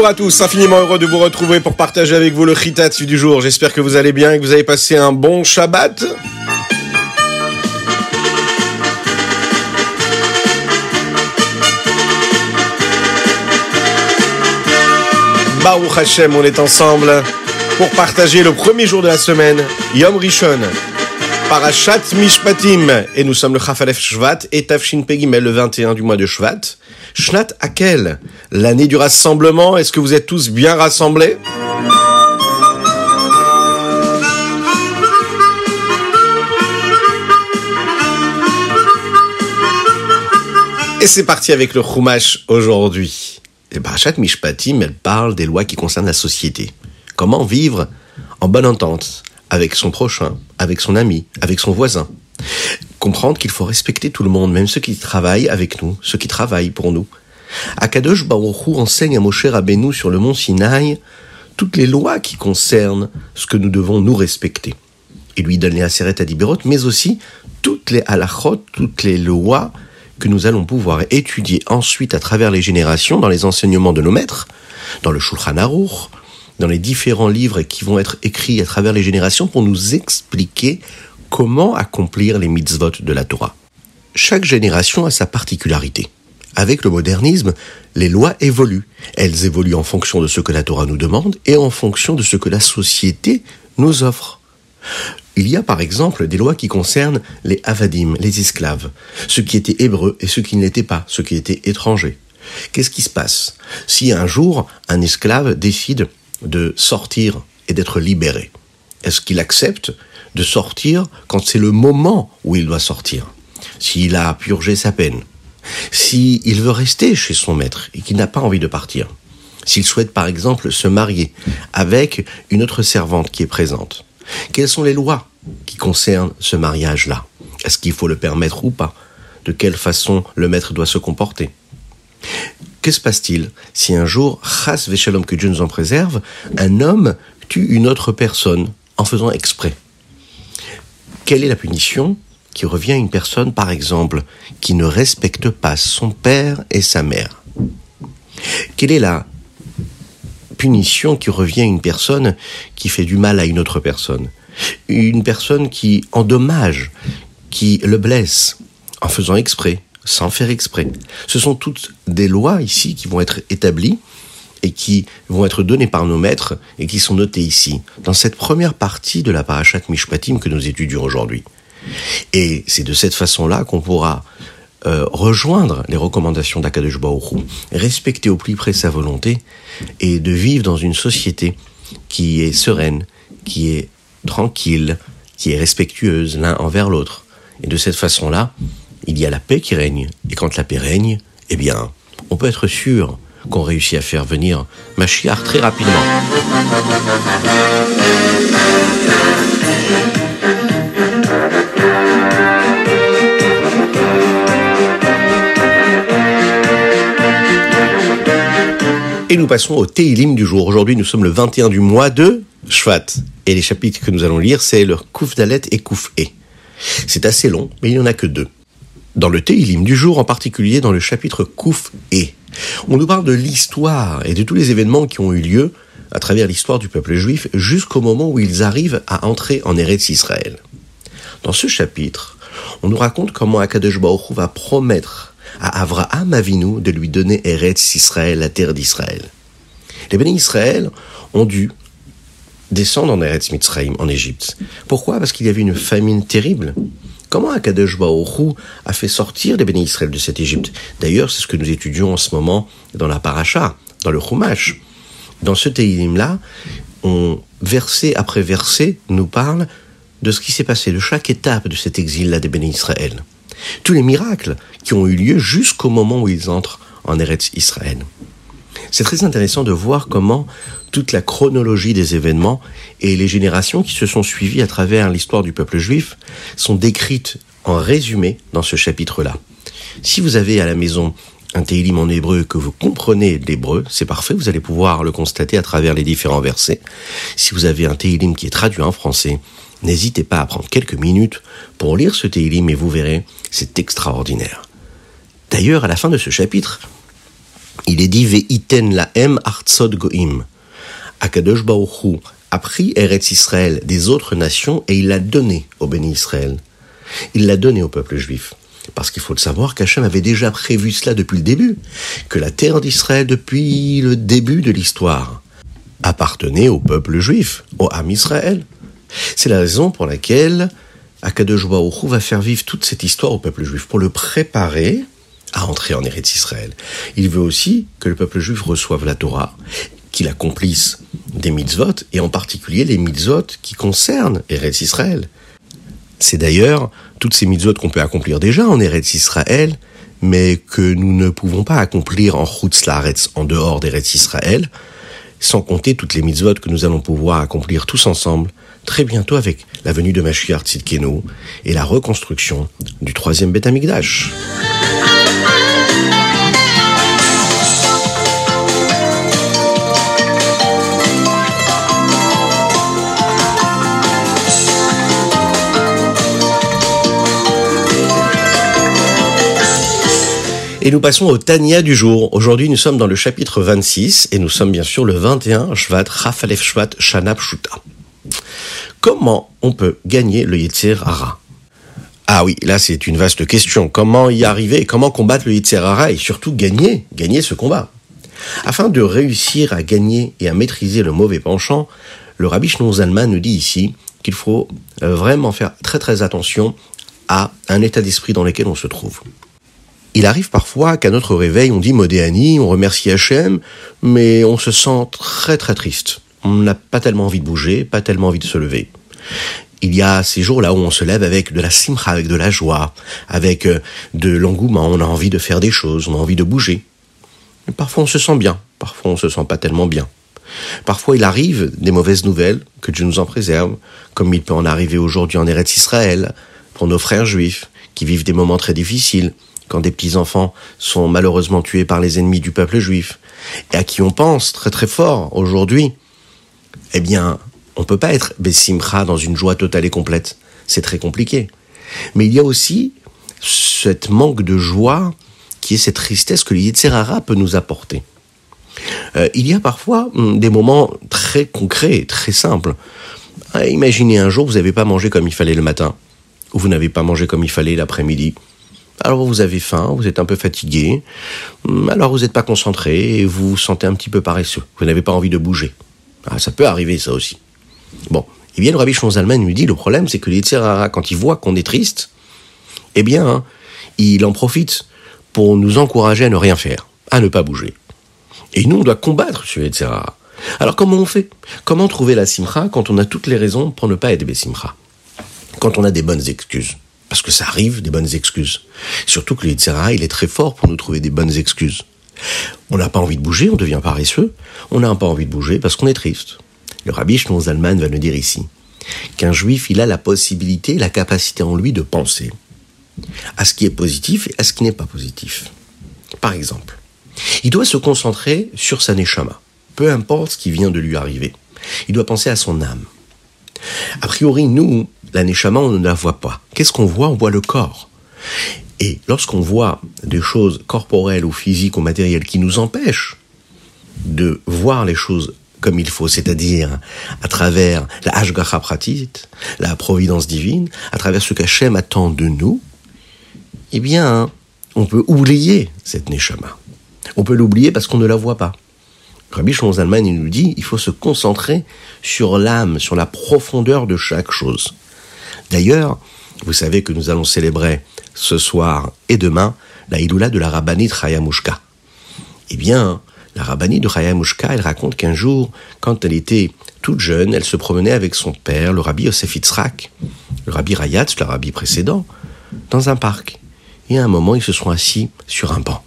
Bonjour à tous, infiniment heureux de vous retrouver pour partager avec vous le Chitat du jour. J'espère que vous allez bien et que vous avez passé un bon Shabbat. Baruch Hashem, on est ensemble pour partager le premier jour de la semaine, Yom Rishon, Parashat Mishpatim. Et nous sommes le Chafalef Shvat et Tafshin Pegimel, le 21 du mois de Shvat. Shnat Akel, l'année du rassemblement? Est-ce que vous êtes tous bien rassemblés? Et c'est parti avec le Chumash aujourd'hui. Et Parashat Mishpatim, elle parle des lois qui concernent la société. Comment vivre en bonne entente avec son prochain, avec son ami, avec son voisin? Comprendre qu'il faut respecter tout le monde, même ceux qui travaillent avec nous, ceux qui travaillent pour nous. Akadosh Baruch enseigne à Moshe Rabbeinu sur le mont Sinaï toutes les lois qui concernent ce que nous devons nous respecter. Il lui donne les Aseret Adibérot, mais aussi toutes les halachot, toutes les lois que nous allons pouvoir étudier ensuite à travers les générations dans les enseignements de nos maîtres, dans le Shulchan Aruch, dans les différents livres qui vont être écrits à travers les générations pour nous expliquer comment accomplir les mitzvot de la Torah. Chaque génération a sa particularité. Avec le modernisme, les lois évoluent. Elles évoluent en fonction de ce que la Torah nous demande et en fonction de ce que la société nous offre. Il y a par exemple des lois qui concernent les avadim, les esclaves, ceux qui étaient hébreux et ceux qui ne l'étaient pas, ceux qui étaient étrangers. Qu'est-ce qui se passe si un jour un esclave décide de sortir et d'être libéré? Est-ce qu'il accepte de sortir quand c'est le moment où il doit sortir. S'il a purgé sa peine, s'il veut rester chez son maître et qu'il n'a pas envie de partir, s'il souhaite par exemple se marier avec une autre servante qui est présente, quelles sont les lois qui concernent ce mariage-là? Est-ce qu'il faut le permettre ou pas? De quelle façon le maître doit se comporter? Que se passe-t-il si un jour, chas veshalom que Dieu nous en préserve, un homme tue une autre personne en faisant exprès? Quelle est la punition qui revient à une personne, par exemple, qui ne respecte pas son père et sa mère? Quelle est la punition qui revient à une personne qui fait du mal à une autre personne? Une personne qui endommage, qui le blesse, en faisant exprès, sans faire exprès. Ce sont toutes des lois ici qui vont être établies et qui vont être donnés par nos maîtres et qui sont notés ici, dans cette première partie de la parashat Mishpatim que nous étudions aujourd'hui. Et c'est de cette façon-là qu'on pourra euh, rejoindre les recommandations d'Akadosh Baruch respecter au plus près sa volonté et de vivre dans une société qui est sereine, qui est tranquille, qui est respectueuse l'un envers l'autre. Et de cette façon-là, il y a la paix qui règne. Et quand la paix règne, eh bien, on peut être sûr qu'on réussit à faire venir Machiar très rapidement. Et nous passons au Teilim du jour. Aujourd'hui, nous sommes le 21 du mois de Shvat. Et les chapitres que nous allons lire, c'est le Kouf Dalet et Kouf E. C'est assez long, mais il n'y en a que deux. Dans le Teilim du jour, en particulier dans le chapitre Kouf E, on nous parle de l'histoire et de tous les événements qui ont eu lieu à travers l'histoire du peuple juif jusqu'au moment où ils arrivent à entrer en Eretz Israël. Dans ce chapitre, on nous raconte comment Akadosh Baruch va promettre à Avraham Avinu de lui donner Eretz Israël, la terre d'Israël. Les bénis Israël ont dû descendre en Eretz Mitzrayim, en Égypte. Pourquoi? Parce qu'il y avait une famine terrible. Comment Akadosh Baoru a fait sortir les bénis Israël de cette Égypte? D'ailleurs, c'est ce que nous étudions en ce moment dans la paracha, dans le Chumash. Dans ce Teilim-là, on, verset après verset, nous parle de ce qui s'est passé, de chaque étape de cet exil-là des bénis Israël. Tous les miracles qui ont eu lieu jusqu'au moment où ils entrent en Eretz Israël. C'est très intéressant de voir comment toute la chronologie des événements et les générations qui se sont suivies à travers l'histoire du peuple juif sont décrites en résumé dans ce chapitre-là. Si vous avez à la maison un Teilim en hébreu que vous comprenez l'hébreu, c'est parfait, vous allez pouvoir le constater à travers les différents versets. Si vous avez un Teilim qui est traduit en français, n'hésitez pas à prendre quelques minutes pour lire ce Teilim et vous verrez, c'est extraordinaire. D'ailleurs, à la fin de ce chapitre, Il est dit Ve'iten laem artsod goim. Akadosh Baruch a pris Eretz Israël des autres nations et il l'a donné au béni Israël. Il l'a donné au peuple juif. Parce qu'il faut le savoir qu'Hachem avait déjà prévu cela depuis le début, que la terre d'Israël, depuis le début de l'histoire, appartenait au peuple juif, au Ham Israël. C'est la raison pour laquelle Akadosh Baruch va faire vivre toute cette histoire au peuple juif, pour le préparer à entrer en Eretz Israël. Il veut aussi que le peuple juif reçoive la Torah, qu'il accomplisse des mitzvot, et en particulier les mitzvot qui concernent Eretz Israël. C'est d'ailleurs toutes ces mitzvot qu'on peut accomplir déjà en Eretz Israël, mais que nous ne pouvons pas accomplir en Chutz en dehors d'Eretz Israël, sans compter toutes les mitzvot que nous allons pouvoir accomplir tous ensemble très bientôt avec la venue de Mashiach Tzidkenu et la reconstruction du troisième Beth Amikdash. Et nous passons au Tania du jour. Aujourd'hui, nous sommes dans le chapitre 26 et nous sommes bien sûr le 21 Shvat Rafalef Shvat Shanab Shuta. Comment on peut gagner le Yetzer Hara? Ah oui, là c'est une vaste question. Comment y arriver Comment combattre le Yetzer Hara et surtout gagner, gagner ce combat? Afin de réussir à gagner et à maîtriser le mauvais penchant, le Rabbi Shnon Zalman nous dit ici qu'il faut euh, vraiment faire très très attention à un état d'esprit dans lequel on se trouve. Il arrive parfois qu'à notre réveil, on dit Modéani, on remercie Hachem, mais on se sent très très triste. On n'a pas tellement envie de bouger, pas tellement envie de se lever. Il y a ces jours-là où on se lève avec de la simcha, avec de la joie, avec euh, de l'engouement, on a envie de faire des choses, on a envie de bouger. parfois on se sent bien, parfois on se sent pas tellement bien. Parfois il arrive des mauvaises nouvelles, que Dieu nous en préserve, comme il peut en arriver aujourd'hui en Eretz Israël, pour nos frères juifs, qui vivent des moments très difficiles, quand des petits-enfants sont malheureusement tués par les ennemis du peuple juif, et à qui on pense très très fort aujourd'hui, eh bien, on peut pas être Bessimcha dans une joie totale et complète. C'est très compliqué. Mais il y a aussi cette manque de joie qui est cette tristesse que le peut nous apporter. Euh, il y a parfois hum, des moments très concrets, très simples. Ah, imaginez un jour, vous n'avez pas mangé comme il fallait le matin, ou vous n'avez pas mangé comme il fallait l'après-midi, alors vous avez faim, vous êtes un peu fatigué, hum, alors vous n'êtes pas concentré et vous vous sentez un petit peu paresseux. Vous n'avez pas envie de bouger. Ah, ça peut arriver ça aussi. Bon, eh bien le Rabbi Shonzalman lui dit le problème c'est que l'Yitzhara, quand il voit qu'on est triste, eh bien hein, il en profite pour nous encourager à ne rien faire, à ne pas bouger. Et nous on doit combattre ce Yitzhara. Alors comment on fait? Comment trouver la simcha quand on a toutes les raisons pour ne pas être simcha? Quand on a des bonnes excuses parce que ça arrive, des bonnes excuses. Surtout que le il est très fort pour nous trouver des bonnes excuses. On n'a pas envie de bouger, on devient paresseux. On n'a pas envie de bouger parce qu'on est triste. Le rabbi Shnon Zalman va nous dire ici qu'un juif, il a la possibilité, la capacité en lui de penser à ce qui est positif et à ce qui n'est pas positif. Par exemple, il doit se concentrer sur sa neshama, peu importe ce qui vient de lui arriver. Il doit penser à son âme. A priori, nous, la Neshama, on ne la voit pas. Qu'est-ce qu'on voit? On voit le corps. Et lorsqu'on voit des choses corporelles ou physiques ou matérielles qui nous empêchent de voir les choses comme il faut, c'est-à-dire à travers la Hashgacha pratit, la providence divine, à travers ce qu'Hachem attend de nous, eh bien, on peut oublier cette Neshama. On peut l'oublier parce qu'on ne la voit pas. Rabbi Shonzalman, il nous dit, il faut se concentrer sur l'âme, sur la profondeur de chaque chose. D'ailleurs, vous savez que nous allons célébrer ce soir et demain la Iloula de la Rabbani Chayamushka. Eh bien, la Rabbani de Chayamushka, elle raconte qu'un jour, quand elle était toute jeune, elle se promenait avec son père, le Rabbi Yosef Yitzhak, le Rabbi Rayatz, le Rabbi précédent, dans un parc. Et à un moment, ils se sont assis sur un banc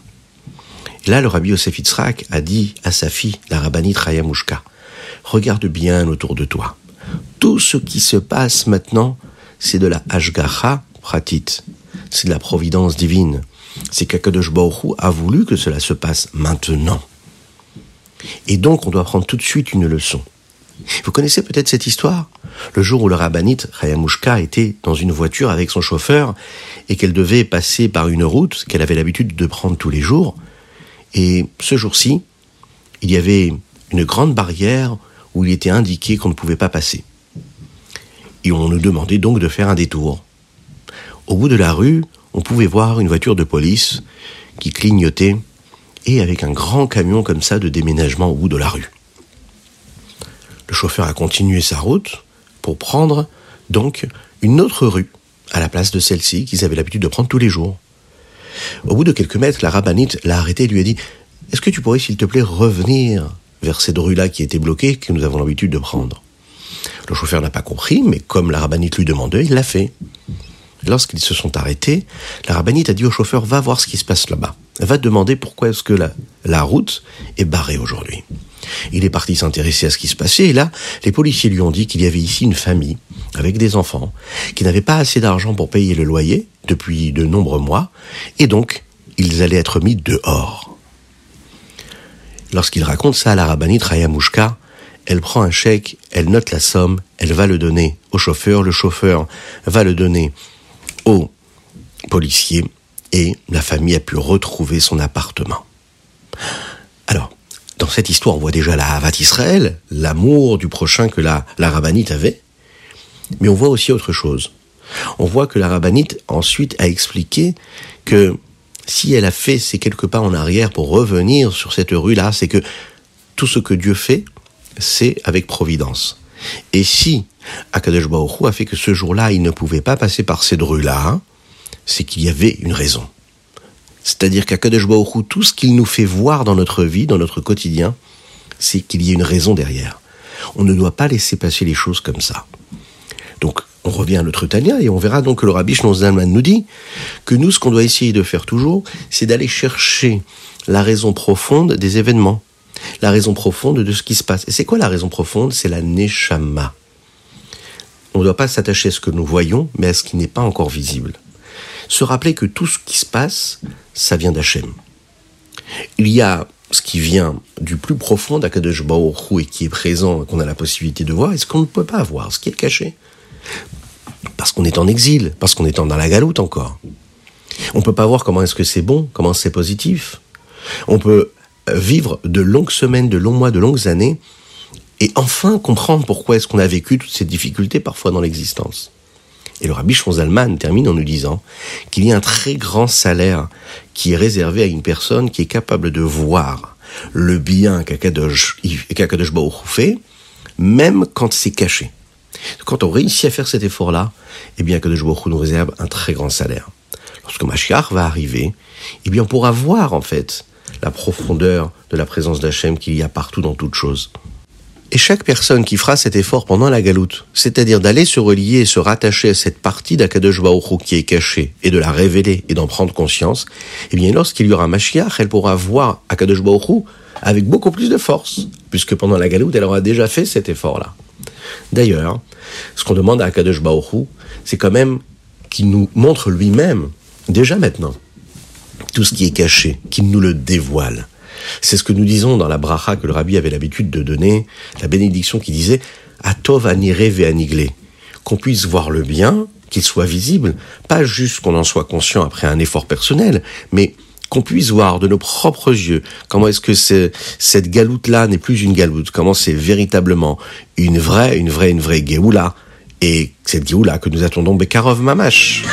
là, le rabbi Yosef Yitzhak a dit à sa fille, la rabbinite Rayamushka, regarde bien autour de toi. Tout ce qui se passe maintenant, c'est de la Ashgacha pratit. C'est de la providence divine. C'est qu'Akadosh Baruch a voulu que cela se passe maintenant. Et donc, on doit prendre tout de suite une leçon. Vous connaissez peut-être cette histoire? Le jour où le rabbinite Rayamushka était dans une voiture avec son chauffeur et qu'elle devait passer par une route qu'elle avait l'habitude de prendre tous les jours, Et ce jour-ci, il y avait une grande barrière où il était indiqué qu'on ne pouvait pas passer. Et on nous demandait donc de faire un détour. Au bout de la rue, on pouvait voir une voiture de police qui clignotait et avec un grand camion comme ça de déménagement au bout de la rue. Le chauffeur a continué sa route pour prendre donc une autre rue à la place de celle-ci qu'ils avaient l'habitude de prendre tous les jours. Au bout de quelques mètres, la rabbinite l'a arrêté et lui a dit Est-ce que tu pourrais, s'il te plaît, revenir vers cette rue-là qui était bloquée, que nous avons l'habitude de prendre? Le chauffeur n'a pas compris, mais comme la rabbinite lui demandait, il l'a fait. Lorsqu'ils se sont arrêtés, la rabbinite a dit au chauffeur Va voir ce qui se passe là-bas. Va demander pourquoi est-ce que la, la route est barrée aujourd'hui. Il est parti s'intéresser à ce qui se passait et là, les policiers lui ont dit qu'il y avait ici une famille avec des enfants qui n'avaient pas assez d'argent pour payer le loyer depuis de nombreux mois et donc ils allaient être mis dehors. Lorsqu'il raconte ça à la rabbinite Mouchka, elle prend un chèque, elle note la somme, elle va le donner au chauffeur, le chauffeur va le donner au policier et la famille a pu retrouver son appartement. Alors, dans cette histoire, on voit déjà la Havat Israël, l'amour du prochain que la, la rabbinite avait, mais on voit aussi autre chose. On voit que la rabbinite ensuite a expliqué que si elle a fait ces quelques pas en arrière pour revenir sur cette rue-là, c'est que tout ce que Dieu fait, c'est avec providence. Et si Akadosh Baruch a fait que ce jour-là, il ne pouvait pas passer par cette rue-là, c'est qu'il y avait une raison. C'est-à-dire qu'Akadosh Baruch tout ce qu'il nous fait voir dans notre vie, dans notre quotidien, c'est qu'il y a une raison derrière. On ne doit pas laisser passer les choses comme ça. Donc, on revient à notre Tania et on verra donc que le Rabbi Zalman nous dit que nous, ce qu'on doit essayer de faire toujours, c'est d'aller chercher la raison profonde des événements, la raison profonde de ce qui se passe. Et c'est quoi la raison profonde? C'est la Neshama. On ne doit pas s'attacher à ce que nous voyons, mais à ce qui n'est pas encore visible. Se rappeler que tout ce qui se passe, ça vient d'Hachem. Il y a ce qui vient du plus profond d'Akadosh et qui est présent, qu'on a la possibilité de voir, et ce qu'on ne peut pas voir, ce qui est caché. Parce qu'on est en exil, parce qu'on est dans la galoute encore. On ne peut pas voir comment est-ce que c'est bon, comment c'est positif. On peut vivre de longues semaines, de longs mois, de longues années, et enfin comprendre pourquoi est-ce qu'on a vécu toutes ces difficultés parfois dans l'existence. Et le rabbi Shonzalman termine en nous disant qu'il y a un très grand salaire qui est réservé à une personne qui est capable de voir le bien qu'Akadosh Baruch fait, même quand c'est caché. Quand on réussit à faire cet effort-là, eh bien, Akadosh Baruch nous réserve un très grand salaire. Lorsque Mashiach va arriver, eh bien, on pourra voir, en fait, la profondeur de la présence d'Hachem qu'il y a partout dans toute chose. Et chaque personne qui fera cet effort pendant la galoute, c'est-à-dire d'aller se relier et se rattacher à cette partie d'Akadosh qui est cachée, et de la révéler et d'en prendre conscience, eh bien lorsqu'il y aura Mashiach, elle pourra voir Akadosh avec beaucoup plus de force, puisque pendant la galoute, elle aura déjà fait cet effort-là. D'ailleurs, ce qu'on demande à Akadosh c'est quand même qu'il nous montre lui-même, déjà maintenant, tout ce qui est caché, qu'il nous le dévoile. C'est ce que nous disons dans la bracha que le rabbi avait l'habitude de donner, la bénédiction qui disait Atov anire ve aniglé, qu'on puisse voir le bien, qu'il soit visible, pas juste qu'on en soit conscient après un effort personnel, mais qu'on puisse voir de nos propres yeux comment est-ce que cette galoute-là n'est plus une galoute, comment c'est véritablement une vraie, une vraie, une vraie Géoula, et cette Géoula que nous attendons Bekarov Mamash.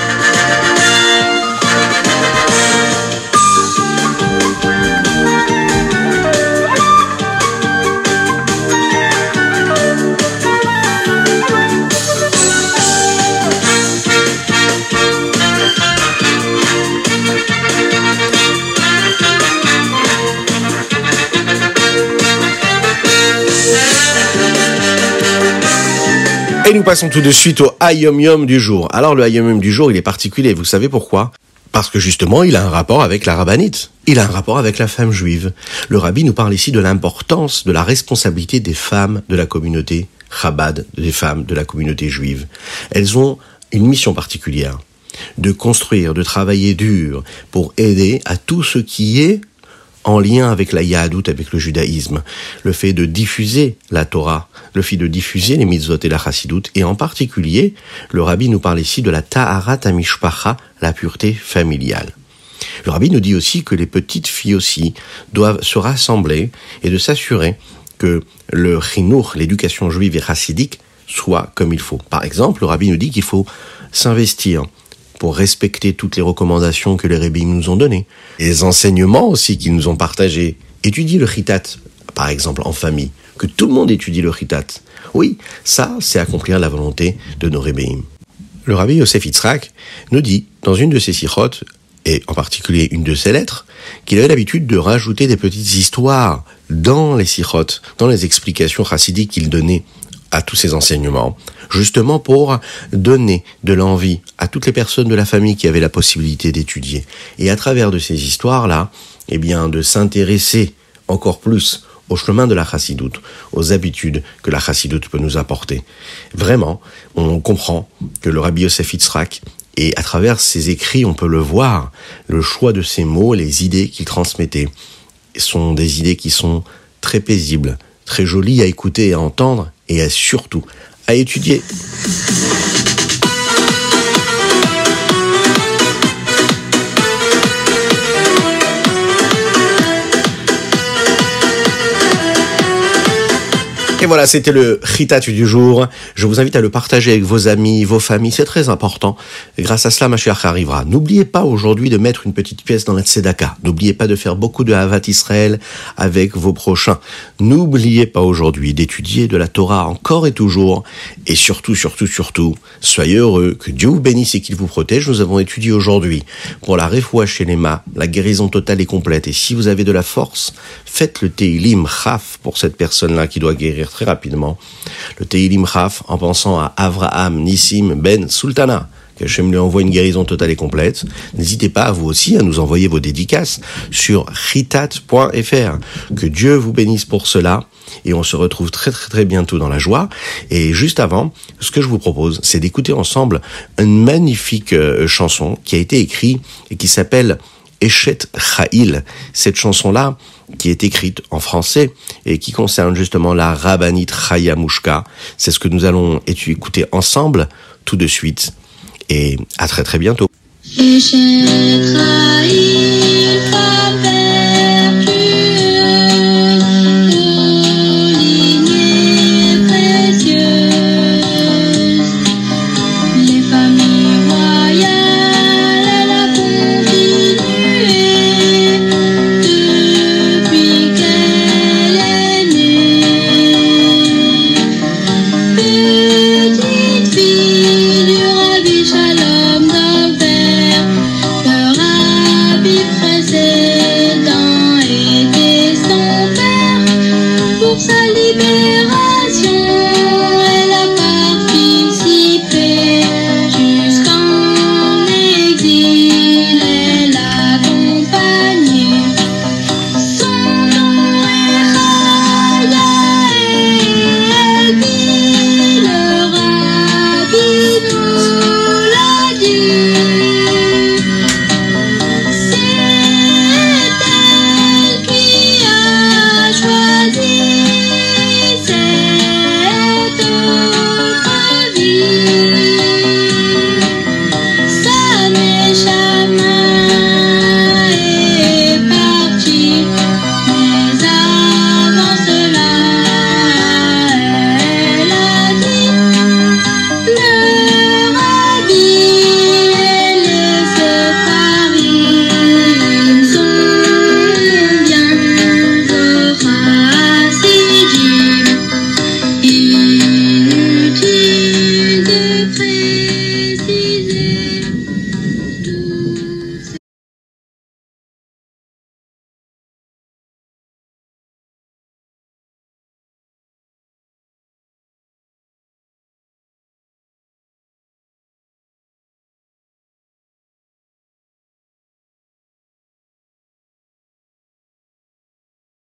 Passons tout de suite au Ayom Yom du jour. Alors le Ayom Yom du jour, il est particulier. Vous savez pourquoi? Parce que justement, il a un rapport avec la rabbinite. Il a un rapport avec la femme juive. Le rabbi nous parle ici de l'importance, de la responsabilité des femmes de la communauté Chabad, des femmes de la communauté juive. Elles ont une mission particulière de construire, de travailler dur pour aider à tout ce qui est en lien avec la Yahadout, avec le judaïsme, le fait de diffuser la Torah, le fait de diffuser les mitzvot et la chassidout, et en particulier, le rabbi nous parle ici de la Taharat Amishpacha, la pureté familiale. Le rabbi nous dit aussi que les petites filles aussi doivent se rassembler et de s'assurer que le chinour, l'éducation juive et chassidique, soit comme il faut. Par exemple, le rabbi nous dit qu'il faut s'investir pour respecter toutes les recommandations que les rabbis nous ont données, les enseignements aussi qu'ils nous ont partagés. Étudier le chitat, par exemple, en famille, que tout le monde étudie le chitat. Oui, ça, c'est accomplir la volonté de nos rabbins. Le rabbi Yosef Yitzhak nous dit, dans une de ses sirotes, et en particulier une de ses lettres, qu'il avait l'habitude de rajouter des petites histoires dans les sirotes, dans les explications chassidiques qu'il donnait à tous ces enseignements, justement pour donner de l'envie à toutes les personnes de la famille qui avaient la possibilité d'étudier. Et à travers de ces histoires-là, eh bien, de s'intéresser encore plus au chemin de la chassidoute, aux habitudes que la chassidoute peut nous apporter. Vraiment, on comprend que le Rabbi Yosef Yitzhak, et à travers ses écrits, on peut le voir, le choix de ses mots, les idées qu'il transmettait, sont des idées qui sont très paisibles, très jolies à écouter et à entendre, et surtout à étudier. Voilà, c'était le Ritat du jour. Je vous invite à le partager avec vos amis, vos familles, c'est très important. Grâce à cela, Mashiach arrivera. N'oubliez pas aujourd'hui de mettre une petite pièce dans la Tzedaka. N'oubliez pas de faire beaucoup de Havat Israël avec vos prochains. N'oubliez pas aujourd'hui d'étudier de la Torah encore et toujours. Et surtout, surtout, surtout, soyez heureux, que Dieu vous bénisse et qu'il vous protège. Nous avons étudié aujourd'hui pour la Refoua chez la guérison totale et complète. Et si vous avez de la force, faites le Teilim Chaf pour cette personne-là qui doit guérir très rapidement le Teilim Chaf en pensant à Avraham Nissim Ben Sultana que Hachem lui envoie une guérison totale et complète. N'hésitez pas, vous aussi, à nous envoyer vos dédicaces sur ritat.fr. Que Dieu vous bénisse pour cela. Et on se retrouve très très très bientôt dans la joie. Et juste avant, ce que je vous propose, c'est d'écouter ensemble une magnifique euh, chanson qui a été écrite et qui s'appelle Eshet Cha'il. Cette chanson-là, qui est écrite en français et qui concerne justement la rabbinite Chaya Mushka. C'est ce que nous allons écouter ensemble tout de suite. Et à très très bientôt.